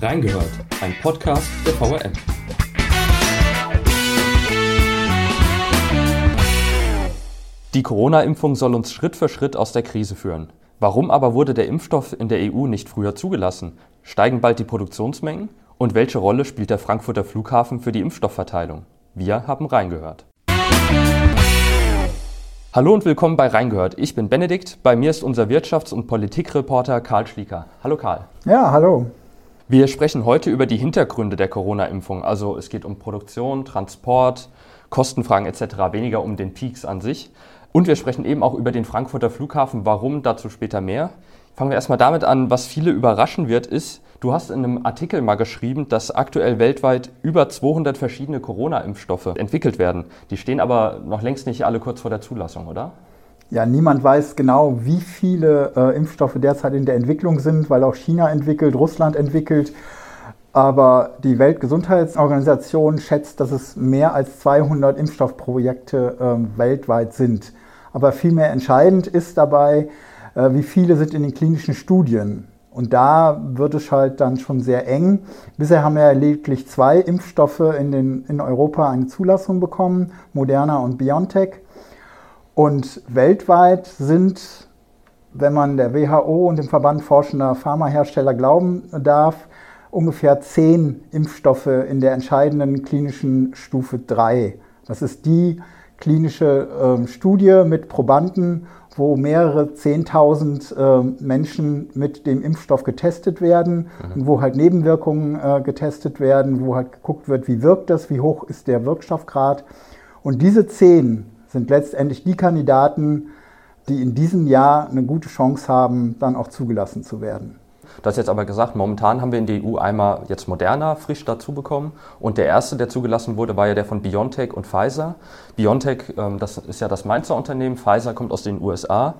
Reingehört, ein Podcast der VRM. Die Corona-Impfung soll uns Schritt für Schritt aus der Krise führen. Warum aber wurde der Impfstoff in der EU nicht früher zugelassen? Steigen bald die Produktionsmengen? Und welche Rolle spielt der Frankfurter Flughafen für die Impfstoffverteilung? Wir haben reingehört. Hallo und willkommen bei Reingehört. Ich bin Benedikt. Bei mir ist unser Wirtschafts- und Politikreporter Karl Schlieker. Hallo Karl. Ja, hallo. Wir sprechen heute über die Hintergründe der Corona-Impfung. Also es geht um Produktion, Transport, Kostenfragen etc., weniger um den Peaks an sich. Und wir sprechen eben auch über den Frankfurter Flughafen. Warum? Dazu später mehr. Fangen wir erstmal damit an, was viele überraschen wird, ist, du hast in einem Artikel mal geschrieben, dass aktuell weltweit über 200 verschiedene Corona-Impfstoffe entwickelt werden. Die stehen aber noch längst nicht alle kurz vor der Zulassung, oder? Ja, niemand weiß genau, wie viele äh, Impfstoffe derzeit in der Entwicklung sind, weil auch China entwickelt, Russland entwickelt. Aber die Weltgesundheitsorganisation schätzt, dass es mehr als 200 Impfstoffprojekte äh, weltweit sind. Aber vielmehr entscheidend ist dabei, äh, wie viele sind in den klinischen Studien. Und da wird es halt dann schon sehr eng. Bisher haben wir lediglich zwei Impfstoffe in, den, in Europa eine Zulassung bekommen, Moderna und BioNTech. Und weltweit sind, wenn man der WHO und dem Verband forschender Pharmahersteller glauben darf, ungefähr zehn Impfstoffe in der entscheidenden klinischen Stufe 3. Das ist die klinische äh, Studie mit Probanden, wo mehrere Zehntausend äh, Menschen mit dem Impfstoff getestet werden mhm. und wo halt Nebenwirkungen äh, getestet werden, wo halt geguckt wird, wie wirkt das, wie hoch ist der Wirkstoffgrad. Und diese zehn sind letztendlich die Kandidaten, die in diesem Jahr eine gute Chance haben, dann auch zugelassen zu werden. Du hast jetzt aber gesagt, momentan haben wir in der EU einmal jetzt Moderna frisch dazu bekommen und der erste, der zugelassen wurde, war ja der von BioNTech und Pfizer. BioNTech, ähm, das ist ja das Mainzer Unternehmen, Pfizer kommt aus den USA.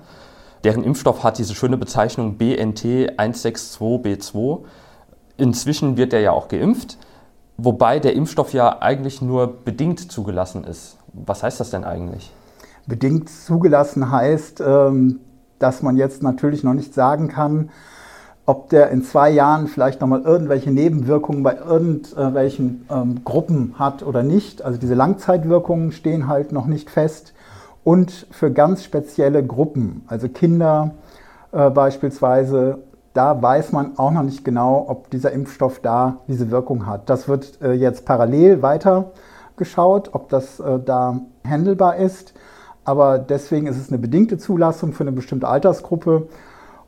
Deren Impfstoff hat diese schöne Bezeichnung BNT 162b2. Inzwischen wird der ja auch geimpft, wobei der Impfstoff ja eigentlich nur bedingt zugelassen ist. Was heißt das denn eigentlich? Bedingt zugelassen heißt, ähm, dass man jetzt natürlich noch nicht sagen kann, ob der in zwei Jahren vielleicht nochmal irgendwelche Nebenwirkungen bei irgendwelchen ähm, Gruppen hat oder nicht. Also diese Langzeitwirkungen stehen halt noch nicht fest. Und für ganz spezielle Gruppen, also Kinder äh, beispielsweise, da weiß man auch noch nicht genau, ob dieser Impfstoff da diese Wirkung hat. Das wird äh, jetzt parallel weiter geschaut, ob das äh, da handelbar ist. Aber deswegen ist es eine bedingte Zulassung für eine bestimmte Altersgruppe,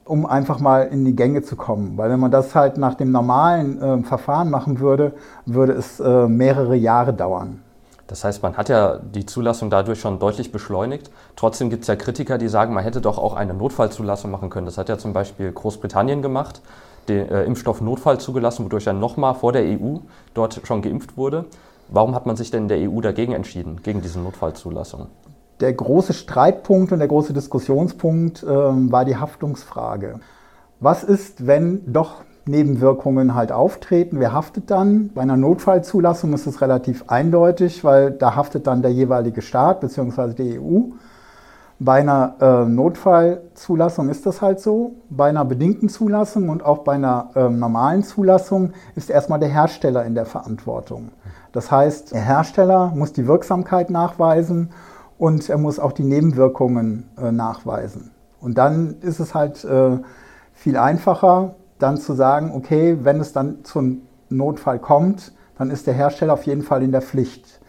um einfach mal in die Gänge zu kommen. Weil wenn man das halt nach dem normalen äh, Verfahren machen würde, würde es äh, mehrere Jahre dauern. Das heißt, man hat ja die Zulassung dadurch schon deutlich beschleunigt. Trotzdem gibt es ja Kritiker, die sagen, man hätte doch auch eine Notfallzulassung machen können. Das hat ja zum Beispiel Großbritannien gemacht, den äh, Impfstoff Notfall zugelassen, wodurch er nochmal vor der EU dort schon geimpft wurde. Warum hat man sich denn in der EU dagegen entschieden, gegen diese Notfallzulassung? Der große Streitpunkt und der große Diskussionspunkt äh, war die Haftungsfrage. Was ist, wenn doch Nebenwirkungen halt auftreten? Wer haftet dann? Bei einer Notfallzulassung ist es relativ eindeutig, weil da haftet dann der jeweilige Staat bzw. die EU. Bei einer äh, Notfallzulassung ist das halt so. Bei einer bedingten Zulassung und auch bei einer äh, normalen Zulassung ist erstmal der Hersteller in der Verantwortung. Das heißt, der Hersteller muss die Wirksamkeit nachweisen und er muss auch die Nebenwirkungen äh, nachweisen. Und dann ist es halt äh, viel einfacher, dann zu sagen, okay, wenn es dann zum Notfall kommt, dann ist der Hersteller auf jeden Fall in der Pflicht.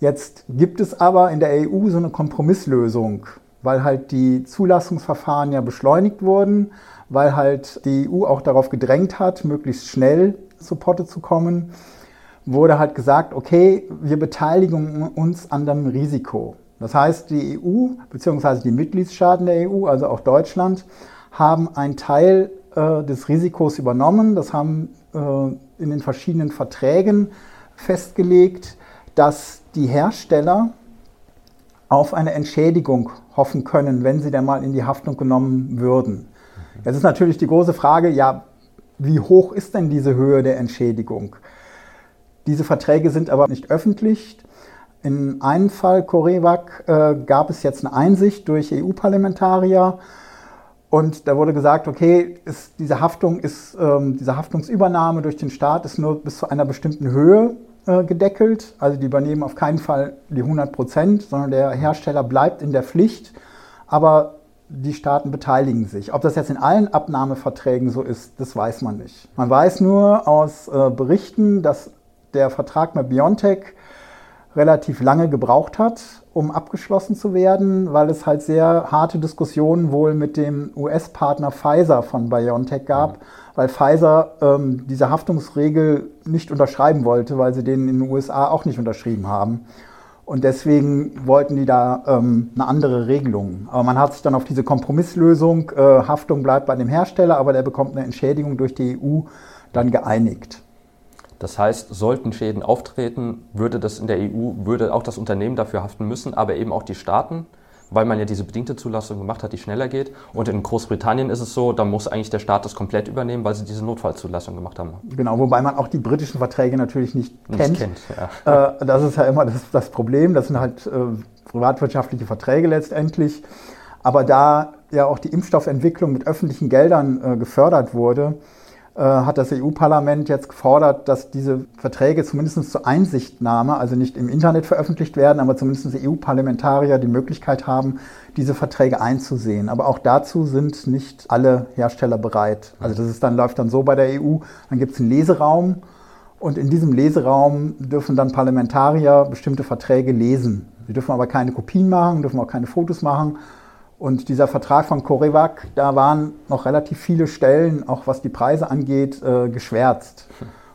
Jetzt gibt es aber in der EU so eine Kompromisslösung, weil halt die Zulassungsverfahren ja beschleunigt wurden, weil halt die EU auch darauf gedrängt hat, möglichst schnell zu Potte zu kommen, wurde halt gesagt, okay, wir beteiligen uns an dem Risiko. Das heißt, die EU bzw. die Mitgliedstaaten der EU, also auch Deutschland, haben einen Teil äh, des Risikos übernommen. Das haben äh, in den verschiedenen Verträgen festgelegt, dass die Hersteller auf eine Entschädigung hoffen können, wenn sie dann mal in die Haftung genommen würden. Jetzt ist natürlich die große Frage, ja, wie hoch ist denn diese Höhe der Entschädigung? Diese Verträge sind aber nicht öffentlich. In einem Fall, Corevac, äh, gab es jetzt eine Einsicht durch EU-Parlamentarier Und da wurde gesagt, okay, ist, diese Haftung ist, ähm, diese Haftungsübernahme durch den Staat ist nur bis zu einer bestimmten Höhe äh, gedeckelt. Also die übernehmen auf keinen Fall die 100 Prozent, sondern der Hersteller bleibt in der Pflicht. Aber die Staaten beteiligen sich. Ob das jetzt in allen Abnahmeverträgen so ist, das weiß man nicht. Man weiß nur aus äh, Berichten, dass der Vertrag mit BioNTech relativ lange gebraucht hat, um abgeschlossen zu werden, weil es halt sehr harte Diskussionen wohl mit dem US-Partner Pfizer von BioNTech gab, mhm. weil Pfizer ähm, diese Haftungsregel nicht unterschreiben wollte, weil sie den in den USA auch nicht unterschrieben haben. Und deswegen wollten die da ähm, eine andere Regelung. Aber man hat sich dann auf diese Kompromisslösung, äh, Haftung bleibt bei dem Hersteller, aber der bekommt eine Entschädigung durch die EU, dann geeinigt. Das heißt, sollten Schäden auftreten, würde das in der EU, würde auch das Unternehmen dafür haften müssen, aber eben auch die Staaten, weil man ja diese bedingte Zulassung gemacht hat, die schneller geht. Und in Großbritannien ist es so, da muss eigentlich der Staat das komplett übernehmen, weil sie diese Notfallzulassung gemacht haben. Genau, wobei man auch die britischen Verträge natürlich nicht, nicht kennt. kennt ja. Äh, das ist ja immer das, das Problem. Das sind halt äh, privatwirtschaftliche Verträge letztendlich. Aber da ja auch die Impfstoffentwicklung mit öffentlichen Geldern äh, gefördert wurde, hat das EU-Parlament jetzt gefordert, dass diese Verträge zumindest zur Einsichtnahme, also nicht im Internet veröffentlicht werden, aber zumindest EU-Parlamentarier die Möglichkeit haben, diese Verträge einzusehen. Aber auch dazu sind nicht alle Hersteller bereit. Also das ist dann, läuft dann so bei der EU, dann gibt es einen Leseraum und in diesem Leseraum dürfen dann Parlamentarier bestimmte Verträge lesen. Sie dürfen aber keine Kopien machen, dürfen auch keine Fotos machen und dieser Vertrag von Corevac, da waren noch relativ viele Stellen, auch was die Preise angeht, äh, geschwärzt.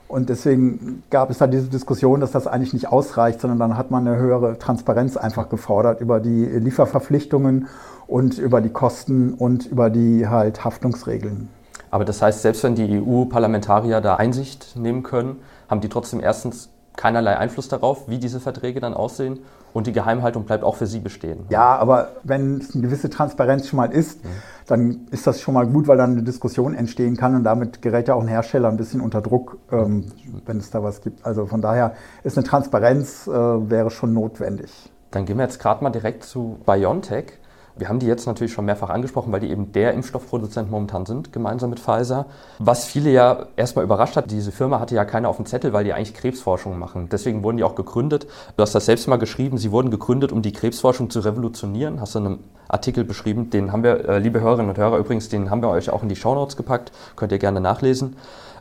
Und deswegen gab es da diese Diskussion, dass das eigentlich nicht ausreicht, sondern dann hat man eine höhere Transparenz einfach gefordert über die Lieferverpflichtungen und über die Kosten und über die halt Haftungsregeln. Aber das heißt, selbst wenn die EU-Parlamentarier da Einsicht nehmen können, haben die trotzdem erstens keinerlei Einfluss darauf, wie diese Verträge dann aussehen und die Geheimhaltung bleibt auch für Sie bestehen. Ja, aber wenn es eine gewisse Transparenz schon mal ist, mhm. dann ist das schon mal gut, weil dann eine Diskussion entstehen kann und damit gerät ja auch ein Hersteller ein bisschen unter Druck, ähm, wenn es da was gibt. Also von daher ist eine Transparenz äh, wäre schon notwendig. Dann gehen wir jetzt gerade mal direkt zu BioNTech. Wir haben die jetzt natürlich schon mehrfach angesprochen, weil die eben der Impfstoffproduzent momentan sind, gemeinsam mit Pfizer. Was viele ja erstmal überrascht hat, diese Firma hatte ja keiner auf dem Zettel, weil die eigentlich Krebsforschung machen. Deswegen wurden die auch gegründet. Du hast das selbst mal geschrieben, sie wurden gegründet, um die Krebsforschung zu revolutionieren. Hast du in einem Artikel beschrieben, den haben wir, äh, liebe Hörerinnen und Hörer, übrigens, den haben wir euch auch in die Shownotes gepackt, könnt ihr gerne nachlesen.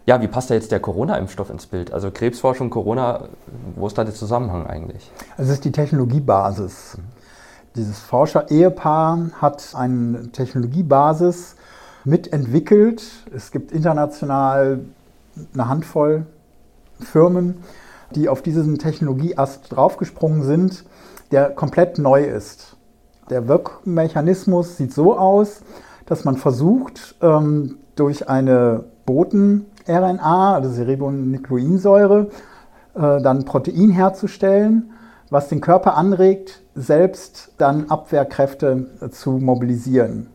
Ja, wie passt da jetzt der Corona-Impfstoff ins Bild? Also Krebsforschung, Corona, wo ist da der Zusammenhang eigentlich? Also es ist die Technologiebasis. Dieses Forscher-Ehepaar hat eine Technologiebasis mitentwickelt. Es gibt international eine Handvoll Firmen, die auf diesen Technologieast draufgesprungen sind, der komplett neu ist. Der Wirkmechanismus sieht so aus, dass man versucht, ähm, durch eine Boten-RNA, also Seribonukleonsäure, äh, dann Protein herzustellen, was den Körper anregt, selbst dann Abwehrkräfte zu mobilisieren.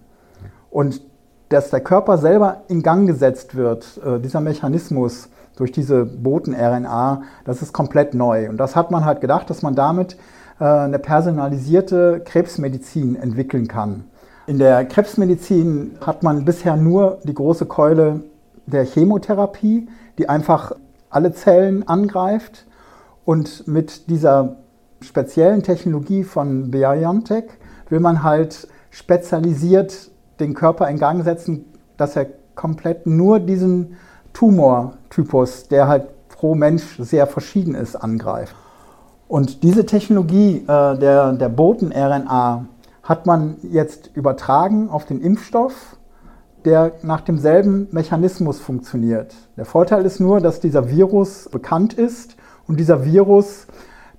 Und dass der Körper selber in Gang gesetzt wird, äh, dieser Mechanismus durch diese Boten-RNA, das ist komplett neu. Und das hat man halt gedacht, dass man damit äh, eine personalisierte Krebsmedizin entwickeln kann. In der Krebsmedizin hat man bisher nur die große Keule der Chemotherapie, die einfach alle Zellen angreift. Und mit dieser speziellen Technologie von BioNTech will man halt spezialisiert den Körper in Gang setzen, dass er komplett nur diesen Tumortypus, der halt pro Mensch sehr verschieden ist, angreift. Und diese Technologie äh, der, der Boten-RNA hat man jetzt übertragen auf den Impfstoff, der nach demselben Mechanismus funktioniert. Der Vorteil ist nur, dass dieser Virus bekannt ist und dieser Virus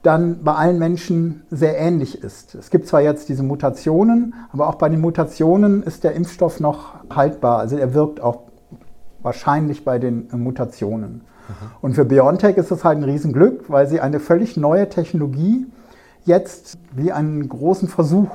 dann bei allen Menschen sehr ähnlich ist. Es gibt zwar jetzt diese Mutationen, aber auch bei den Mutationen ist der Impfstoff noch haltbar. Also er wirkt auch wahrscheinlich bei den Mutationen. Mhm. Und für BioNTech ist das halt ein Riesenglück, weil sie eine völlig neue Technologie jetzt wie einen großen Versuch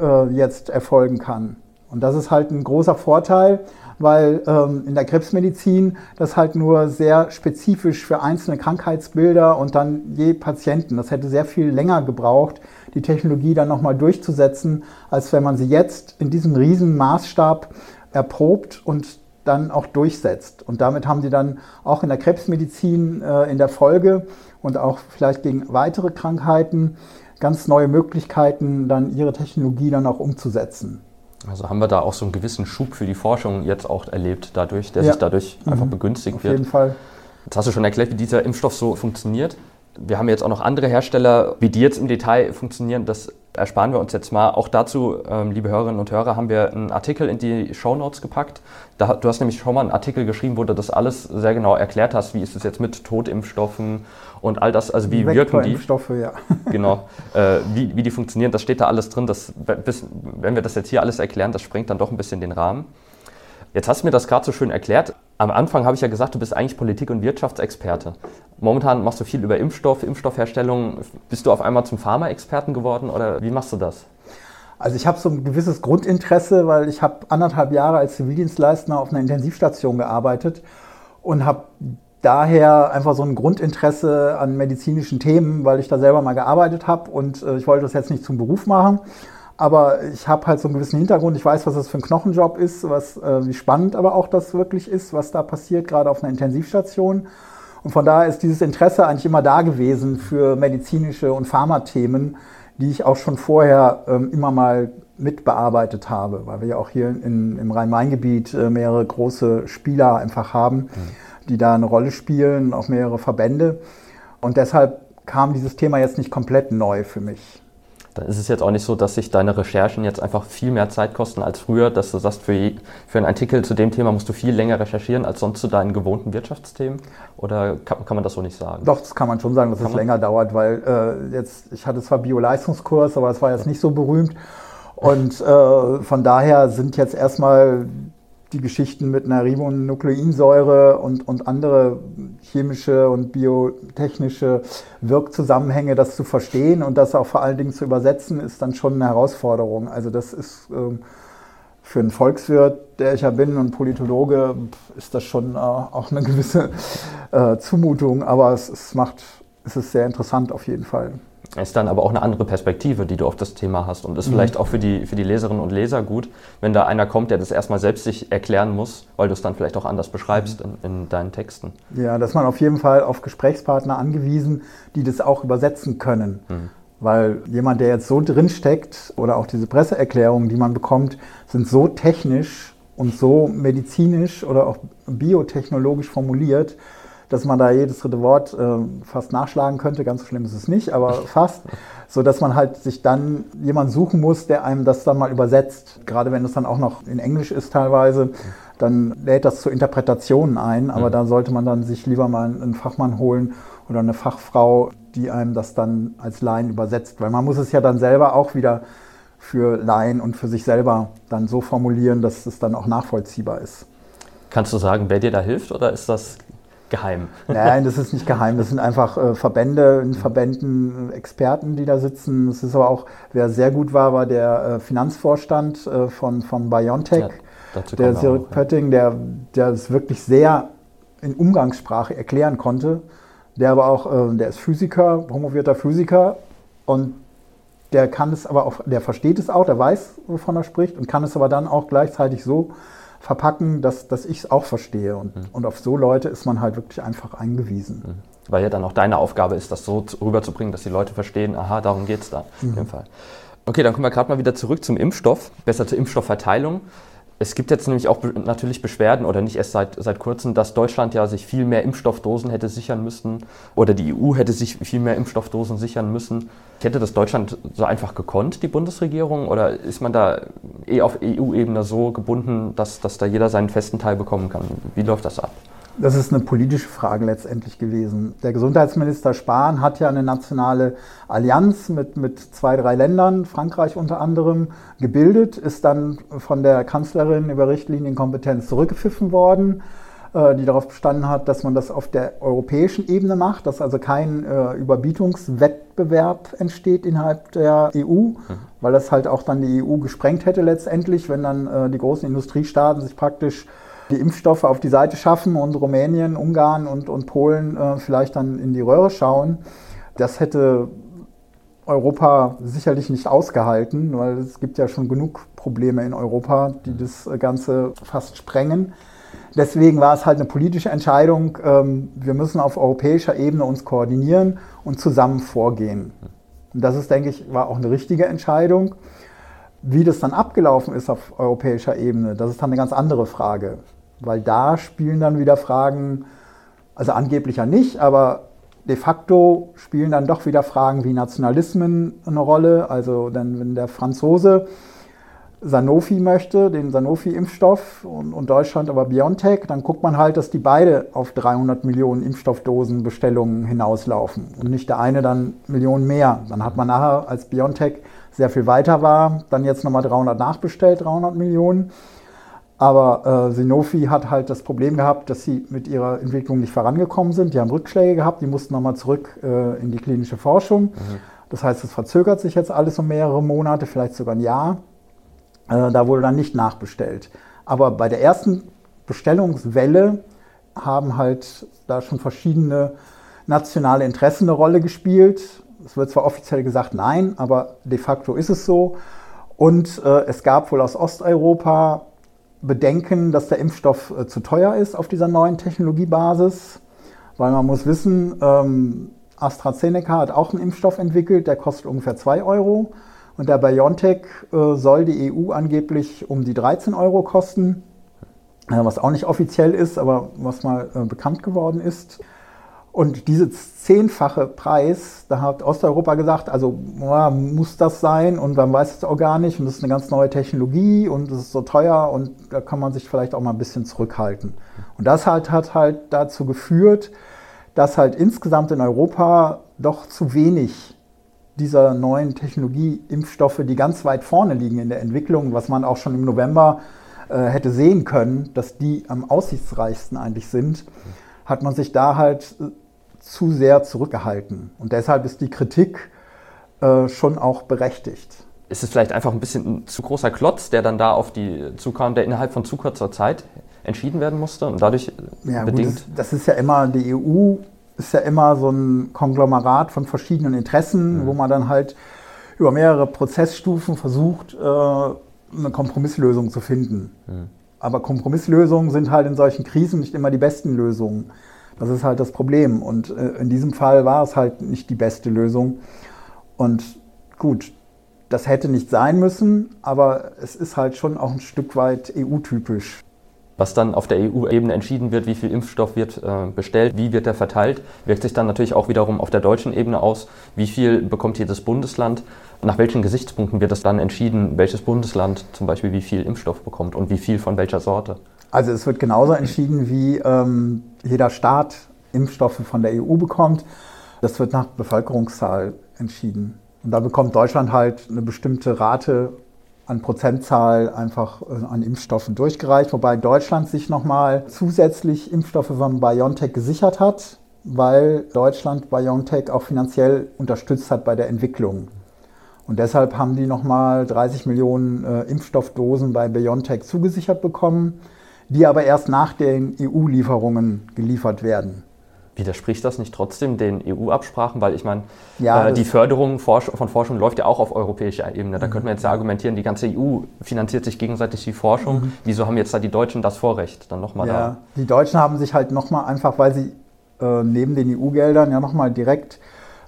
äh, jetzt erfolgen kann. Und das ist halt ein großer Vorteil, weil ähm, in der Krebsmedizin das halt nur sehr spezifisch für einzelne Krankheitsbilder und dann je Patienten. Das hätte sehr viel länger gebraucht, die Technologie dann nochmal durchzusetzen, als wenn man sie jetzt in diesem riesen Maßstab erprobt und dann auch durchsetzt. Und damit haben sie dann auch in der Krebsmedizin äh, in der Folge und auch vielleicht gegen weitere Krankheiten ganz neue Möglichkeiten, dann ihre Technologie dann auch umzusetzen. Also haben wir da auch so einen gewissen Schub für die Forschung jetzt auch erlebt, dadurch, der ja. sich dadurch mhm. einfach begünstigt Auf wird. Auf jeden Fall. Jetzt hast du schon erklärt, wie dieser Impfstoff so funktioniert. Wir haben jetzt auch noch andere Hersteller, wie die jetzt im Detail funktionieren. Das ersparen wir uns jetzt mal. Auch dazu, ähm, liebe Hörerinnen und Hörer, haben wir einen Artikel in die Show Notes gepackt. Da, du hast nämlich schon mal einen Artikel geschrieben, wo du das alles sehr genau erklärt hast. Wie ist es jetzt mit Totimpfstoffen und all das? Also wie wirken die? Impfstoffe, ja. Genau. Äh, wie, wie die funktionieren, das steht da alles drin. Das, wenn wir das jetzt hier alles erklären, das sprengt dann doch ein bisschen den Rahmen. Jetzt hast du mir das gerade so schön erklärt. Am Anfang habe ich ja gesagt, du bist eigentlich Politik- und Wirtschaftsexperte. Momentan machst du viel über Impfstoff, Impfstoffherstellung. Bist du auf einmal zum Pharma-Experten geworden oder wie machst du das? Also ich habe so ein gewisses Grundinteresse, weil ich habe anderthalb Jahre als Zivildienstleister auf einer Intensivstation gearbeitet und habe daher einfach so ein Grundinteresse an medizinischen Themen, weil ich da selber mal gearbeitet habe und äh, ich wollte das jetzt nicht zum Beruf machen. Aber ich habe halt so einen gewissen Hintergrund. Ich weiß, was das für ein Knochenjob ist, was, äh, wie spannend aber auch das wirklich ist, was da passiert, gerade auf einer Intensivstation. Und von daher ist dieses Interesse eigentlich immer da gewesen für medizinische und Pharmathemen, die ich auch schon vorher ähm, immer mal mitbearbeitet habe, weil wir ja auch hier in, im Rhein-Main-Gebiet äh, mehrere große Spieler einfach haben, mhm. die da eine Rolle spielen, auch mehrere Verbände. Und deshalb kam dieses Thema jetzt nicht komplett neu für mich dann ist es jetzt auch nicht so, dass sich deine Recherchen jetzt einfach viel mehr Zeit kosten als früher, dass du sagst, für, je, für einen Artikel zu dem Thema musst du viel länger recherchieren als sonst zu deinen gewohnten Wirtschaftsthemen? Oder kann, kann man das so nicht sagen? Doch, das kann man schon sagen, dass kann es länger dauert, weil äh, jetzt, ich hatte zwar Bio-Leistungskurs, aber es war jetzt nicht so berühmt. Und äh, von daher sind jetzt erstmal die Geschichten mit einer Ribonukleinsäure und, und andere chemische und biotechnische Wirkzusammenhänge, das zu verstehen und das auch vor allen Dingen zu übersetzen, ist dann schon eine Herausforderung. Also das ist ähm, für einen Volkswirt, der ich ja bin und Politologe, ist das schon äh, auch eine gewisse äh, Zumutung, aber es, es macht, es ist sehr interessant auf jeden Fall. Ist dann aber auch eine andere Perspektive, die du auf das Thema hast und ist mhm. vielleicht auch für die, für die Leserinnen und Leser gut, wenn da einer kommt, der das erstmal selbst sich erklären muss, weil du es dann vielleicht auch anders beschreibst mhm. in, in, deinen Texten. Ja, dass man auf jeden Fall auf Gesprächspartner angewiesen, die das auch übersetzen können. Mhm. Weil jemand, der jetzt so drinsteckt oder auch diese Presseerklärungen, die man bekommt, sind so technisch und so medizinisch oder auch biotechnologisch formuliert, dass man da jedes dritte Wort äh, fast nachschlagen könnte. Ganz so schlimm ist es nicht, aber fast. So dass man halt sich dann jemand suchen muss, der einem das dann mal übersetzt. Gerade wenn es dann auch noch in Englisch ist teilweise, dann lädt das zu Interpretationen ein. Aber mhm. da sollte man dann sich lieber mal einen Fachmann holen oder eine Fachfrau, die einem das dann als Laien übersetzt. Weil man muss es ja dann selber auch wieder für Laien und für sich selber dann so formulieren, dass es dann auch nachvollziehbar ist. Kannst du sagen, wer dir da hilft oder ist das geheim? Nein, das ist nicht geheim. Das sind einfach äh, Verbände, in Verbänden Experten, die da sitzen. Es ist aber auch, wer sehr gut war, war der äh, Finanzvorstand äh, von, von BioNTech, ja, der Sirk Pötting, der, der es wirklich sehr in Umgangssprache erklären konnte. Der aber auch, äh, der ist Physiker, promovierter Physiker und der kann es aber auch, der versteht es auch, der weiß, wovon er spricht und kann es aber dann auch gleichzeitig so verpacken, dass, dass ich es auch verstehe. Und, mhm. und auf so Leute ist man halt wirklich einfach eingewiesen. Mhm. Weil ja dann auch deine Aufgabe ist, das so rüberzubringen, dass die Leute verstehen, aha, darum geht es da mhm. in dem Fall. Okay, dann kommen wir gerade mal wieder zurück zum Impfstoff, besser zur Impfstoffverteilung. Es gibt jetzt nämlich auch natürlich Beschwerden oder nicht erst seit, seit kurzem, dass Deutschland ja sich viel mehr Impfstoffdosen hätte sichern müssen oder die EU hätte sich viel mehr Impfstoffdosen sichern müssen. Hätte das Deutschland so einfach gekonnt, die Bundesregierung, oder ist man da eh auf EU-Ebene so gebunden, dass, dass da jeder seinen festen Teil bekommen kann? Wie läuft das ab? Das ist eine politische Frage letztendlich gewesen. Der Gesundheitsminister Spahn hat ja eine nationale Allianz mit, mit zwei, drei Ländern, Frankreich unter anderem, gebildet, ist dann von der Kanzlerin über Richtlinienkompetenz zurückgepfiffen worden, äh, die darauf bestanden hat, dass man das auf der europäischen Ebene macht, dass also kein äh, Überbietungswettbewerb entsteht innerhalb der EU, mhm. weil das halt auch dann die EU gesprengt hätte letztendlich, wenn dann äh, die großen Industriestaaten sich praktisch die Impfstoffe auf die Seite schaffen und Rumänien, Ungarn und, und Polen äh, vielleicht dann in die Röhre schauen. Das hätte Europa sicherlich nicht ausgehalten, weil es gibt ja schon genug Probleme in Europa, die das Ganze fast sprengen. Deswegen war es halt eine politische Entscheidung, ähm, wir müssen auf europäischer Ebene uns koordinieren und zusammen vorgehen. Und das ist, denke ich, war auch eine richtige Entscheidung. Wie das dann abgelaufen ist auf europäischer Ebene, das ist dann eine ganz andere Frage. Weil da spielen dann wieder Fragen, also angeblich ja nicht, aber de facto spielen dann doch wieder Fragen wie Nationalismen eine Rolle. Also denn, wenn der Franzose Sanofi möchte, den Sanofi-Impfstoff und, und, Deutschland aber BioNTech, dann guckt man halt, dass die beide auf 300 Millionen Impfstoffdosen Bestellungen hinauslaufen und nicht der eine dann Millionen mehr. Dann hat man nachher, als BioNTech sehr viel weiter war, dann jetzt nochmal 300 nachbestellt, 300 Millionen. Aber äh, Sanofi hat halt das Problem gehabt, dass sie mit ihrer Entwicklung nicht vorangekommen sind. Die haben Rückschläge gehabt, die mussten nochmal zurück äh, in die klinische Forschung. Mhm. Das heißt, es verzögert sich jetzt alles um mehrere Monate, vielleicht sogar ein Jahr. Äh, da wurde dann nicht nachbestellt. Aber bei der ersten Bestellungswelle haben halt da schon verschiedene nationale Interessen eine Rolle gespielt. Es wird zwar offiziell gesagt nein, aber de facto ist es so. Und äh, es gab wohl aus Osteuropa Bedenken, dass der Impfstoff äh, zu teuer ist auf dieser neuen Technologiebasis, weil man muss wissen, ähm, AstraZeneca hat auch einen Impfstoff entwickelt, der kostet ungefähr 2 Euro. Und der BioNTech äh, soll die EU angeblich um die 13 Euro kosten, äh, was auch nicht offiziell ist, aber was mal äh, bekannt geworden ist. Und diese zehnfache Preis, da hat Osteuropa gesagt, also ja, muss das sein und man weiß es auch gar nicht und das ist eine ganz neue Technologie und es ist so teuer und da kann man sich vielleicht auch mal ein bisschen zurückhalten. Und das halt, hat halt dazu geführt, dass halt insgesamt in Europa doch zu wenig dieser neuen Technologie Impfstoffe, die ganz weit vorne liegen in der Entwicklung, was man auch schon im November äh, hätte sehen können, dass die am aussichtsreichsten eigentlich sind, hat man sich da halt äh, zu sehr zurückgehalten. Und deshalb ist die Kritik äh, schon auch berechtigt. Ist es vielleicht einfach ein bisschen ein zu großer Klotz, der dann da auf die zukam, der innerhalb von zu kurzer Zeit entschieden werden musste und dadurch ja, bedingt? Gut, das, das, ist ja immer, die EU ist ja immer so ein Konglomerat von verschiedenen Interessen, mhm. wo man dann halt über mehrere Prozessstufen versucht, äh, eine Kompromisslösung zu finden. Mhm. Aber Kompromisslösungen sind halt in solchen Krisen nicht immer die besten Lösungen. Das ist halt das Problem. Und äh, in diesem Fall war es halt nicht die beste Lösung. Und gut, das hätte nicht sein müssen, aber es ist halt schon auch ein Stück weit EU-typisch. Was dann auf der EU-Ebene entschieden wird, wie viel Impfstoff wird äh, bestellt, wie wird der verteilt, wirkt sich dann natürlich auch wiederum auf der deutschen Ebene aus. Wie viel bekommt jedes Bundesland? Nach welchen Gesichtspunkten wird es dann entschieden, welches Bundesland zum Beispiel wie viel Impfstoff bekommt und wie viel von welcher Sorte? Also es wird genauso entschieden, wie ähm, jeder Staat Impfstoffe von der EU bekommt. Das wird nach Bevölkerungszahl entschieden. Und da bekommt Deutschland halt eine bestimmte Rate an Prozentzahl einfach äh, an Impfstoffen durchgereicht, wobei Deutschland sich nochmal zusätzlich Impfstoffe von BioNTech gesichert hat, weil Deutschland BioNTech auch finanziell unterstützt hat bei der Entwicklung. Und deshalb haben die nochmal 30 Millionen äh, Impfstoffdosen bei BioNTech zugesichert bekommen die aber erst nach den EU-Lieferungen geliefert werden. Widerspricht das nicht trotzdem den EU-Absprachen? Weil ich meine, ja, äh, die Förderung von Forschung läuft ja auch auf europäischer Ebene. Da mhm. könnte man jetzt ja argumentieren, die ganze EU finanziert sich gegenseitig die Forschung. Mhm. Wieso haben jetzt da die Deutschen das Vorrecht? Dann nochmal ja, da. Die Deutschen haben sich halt nochmal einfach, weil sie äh, neben den EU-Geldern ja nochmal direkt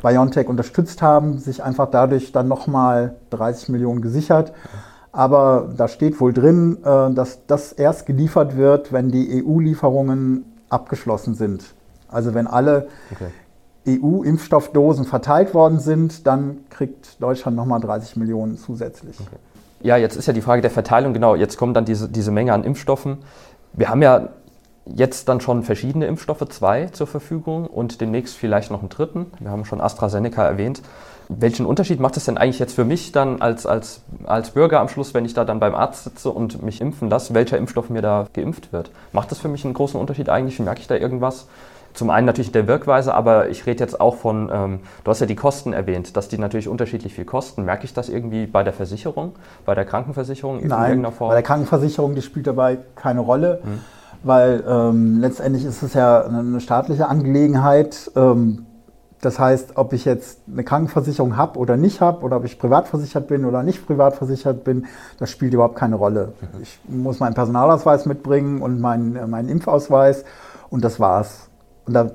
BioNTech unterstützt haben, sich einfach dadurch dann nochmal 30 Millionen gesichert. Mhm. Aber da steht wohl drin, äh, dass das erst geliefert wird, wenn die EU-Lieferungen abgeschlossen sind. Also wenn alle okay. EU-Impfstoffdosen verteilt worden sind, dann kriegt Deutschland nochmal 30 Millionen zusätzlich. Okay. Ja, jetzt ist ja die Frage der Verteilung, genau, jetzt kommt dann diese, diese Menge an Impfstoffen. Wir haben ja jetzt dann schon verschiedene Impfstoffe, zwei zur Verfügung und demnächst vielleicht noch einen dritten. Wir haben schon AstraZeneca erwähnt. Welchen Unterschied macht es denn eigentlich jetzt für mich dann als, als, als Bürger am Schluss, wenn ich da dann beim Arzt sitze und mich impfen lasse, welcher Impfstoff mir da geimpft wird? Macht das für mich einen großen Unterschied eigentlich? Merke ich da irgendwas? Zum einen natürlich der Wirkweise, aber ich rede jetzt auch von, ähm, du hast ja die Kosten erwähnt, dass die natürlich unterschiedlich viel kosten. Merke ich das irgendwie bei der Versicherung, bei der Krankenversicherung in Nein, irgendeiner Form? Bei der Krankenversicherung, die spielt dabei keine Rolle, hm. weil ähm, letztendlich ist es ja eine staatliche Angelegenheit. Ähm, Das heißt, ob ich jetzt eine Krankenversicherung habe oder nicht habe, oder ob ich privatversichert bin oder nicht privatversichert bin, das spielt überhaupt keine Rolle. Mhm. Ich muss meinen Personalausweis mitbringen und meinen, äh, meinen Impfausweis und das war's. Und da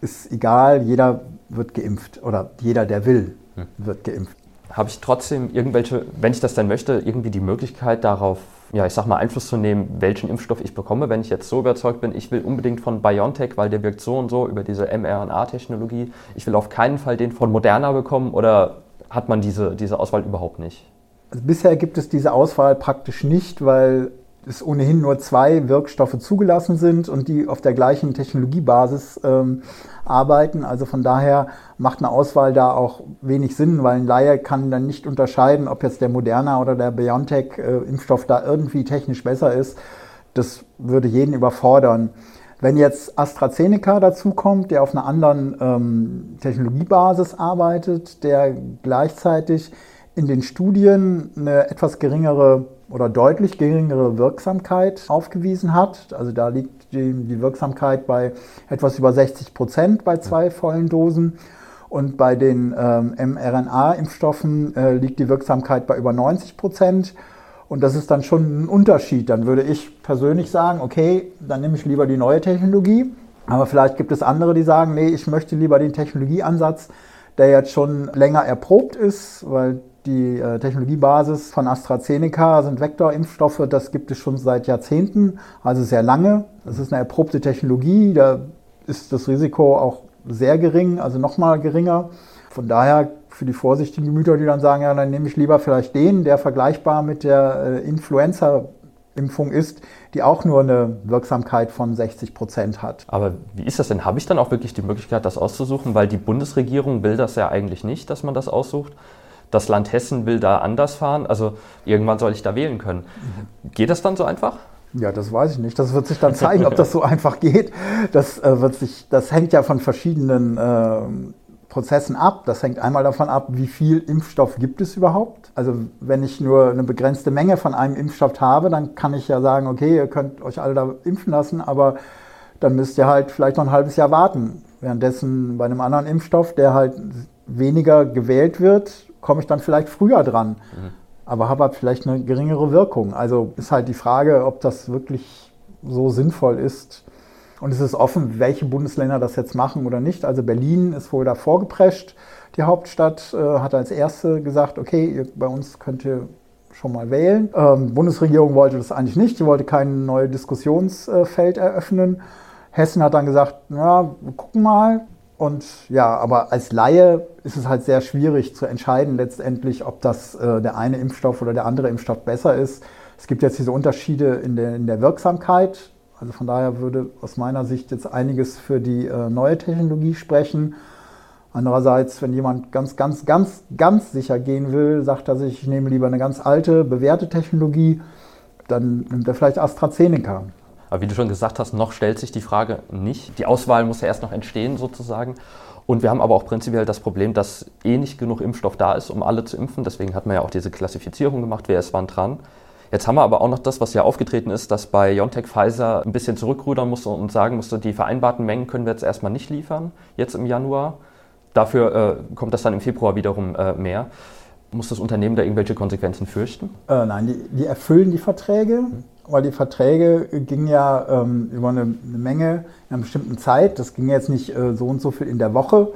ist egal, jeder wird geimpft oder jeder, der will, mhm. wird geimpft. Habe ich trotzdem irgendwelche, wenn ich das dann möchte, irgendwie die Möglichkeit darauf ja, ich sag mal, Einfluss zu nehmen, welchen Impfstoff ich bekomme. Wenn ich jetzt so überzeugt bin, ich will unbedingt von BioNTech, weil der wirkt so und so über diese mRNA-Technologie. Ich will auf keinen Fall den von Moderna bekommen oder hat man diese, diese Auswahl überhaupt nicht? Also bisher gibt es diese Auswahl praktisch nicht, weil es ohnehin nur zwei Wirkstoffe zugelassen sind und die auf der gleichen Technologiebasis ähm, arbeiten. Also von daher macht eine Auswahl da auch wenig Sinn, weil ein Laie kann dann nicht unterscheiden, ob jetzt der Moderna oder der BioNTech-Impfstoff äh, da irgendwie technisch besser ist. Das würde jeden überfordern. Wenn jetzt AstraZeneca dazukommt, der auf einer anderen ähm, Technologiebasis arbeitet, der gleichzeitig in den Studien eine etwas geringere oder deutlich geringere Wirksamkeit aufgewiesen hat. Also da liegt die, die Wirksamkeit bei etwas über 60 Prozent bei zwei vollen Dosen. Und bei den ähm, mRNA-Impfstoffen äh, liegt die Wirksamkeit bei über 90 Prozent. Und das ist dann schon ein Unterschied. Dann würde ich persönlich sagen, okay, dann nehme ich lieber die neue Technologie. Aber vielleicht gibt es andere, die sagen, nee, ich möchte lieber den Technologieansatz, der jetzt schon länger erprobt ist, weil die äh, Technologiebasis von AstraZeneca sind Vektorimpfstoffe, das gibt es schon seit Jahrzehnten, also sehr lange. Das ist eine erprobte Technologie, da ist das Risiko auch sehr gering, also nochmal geringer. Von daher für die vorsichtigen Gemüter, die dann sagen, ja, dann nehme ich lieber vielleicht den, der vergleichbar mit der äh, Influenza-Impfung ist, die auch nur eine Wirksamkeit von 60 Prozent hat. Aber wie ist das denn? Habe ich dann auch wirklich die Möglichkeit, das auszusuchen? Weil die Bundesregierung will das ja eigentlich nicht, dass man das aussucht das Land Hessen will da anders fahren. Also irgendwann soll ich da wählen können. Geht das dann so einfach? Ja, das weiß ich nicht. Das wird sich dann zeigen, ob das so einfach geht. Das, äh, wird sich, das hängt ja von verschiedenen äh, Prozessen ab. Das hängt einmal davon ab, wie viel Impfstoff gibt es überhaupt. Also wenn ich nur eine begrenzte Menge von einem Impfstoff habe, dann kann ich ja sagen, okay, ihr könnt euch alle da impfen lassen, aber dann müsst ihr halt vielleicht noch ein halbes Jahr warten. Währenddessen bei einem anderen Impfstoff, der halt weniger gewählt wird, komme ich dann vielleicht früher dran, mhm. aber habe halt vielleicht eine geringere Wirkung. Also ist halt die Frage, ob das wirklich so sinnvoll ist. Und es ist offen, welche Bundesländer das jetzt machen oder nicht. Also Berlin ist wohl da vorgeprescht. Die Hauptstadt äh, hat als erste gesagt, okay, ihr, bei uns könnt ihr schon mal wählen. Ähm, Bundesregierung wollte das eigentlich nicht. Sie wollte kein neues Diskussionsfeld eröffnen. Hessen hat dann gesagt, ja, wir gucken mal. Und ja, aber als Laie ist es halt sehr schwierig zu entscheiden letztendlich, ob das äh, der eine Impfstoff oder der andere Impfstoff besser ist. Es gibt jetzt diese Unterschiede in der, in der Wirksamkeit. Also von daher würde aus meiner Sicht jetzt einiges für die äh, neue Technologie sprechen. Andererseits, wenn jemand ganz, ganz, ganz, ganz sicher gehen will, sagt er sich, ich nehme lieber eine ganz alte, bewährte Technologie, dann nimmt er vielleicht AstraZeneca. Aber wie du schon gesagt hast, noch stellt sich die Frage nicht. Die Auswahl muss ja erst noch entstehen sozusagen. Und wir haben aber auch prinzipiell das Problem, dass eh nicht genug Impfstoff da ist, um alle zu impfen. Deswegen hat man ja auch diese Klassifizierung gemacht, wer ist wann dran. Jetzt haben wir aber auch noch das, was ja aufgetreten ist, dass bei BioNTech Pfizer ein bisschen zurückrudern musste und sagen musste, die vereinbarten Mengen können wir jetzt erstmal nicht liefern, jetzt im Januar. Dafür äh, kommt das dann im Februar wiederum äh, mehr. Muss das Unternehmen da irgendwelche Konsequenzen fürchten? Äh, nein, die, die, erfüllen die Verträge. Weil die Verträge gingen ja ähm, über eine, eine, Menge in einer bestimmten Zeit. Das ging jetzt nicht äh, so und so viel in der Woche.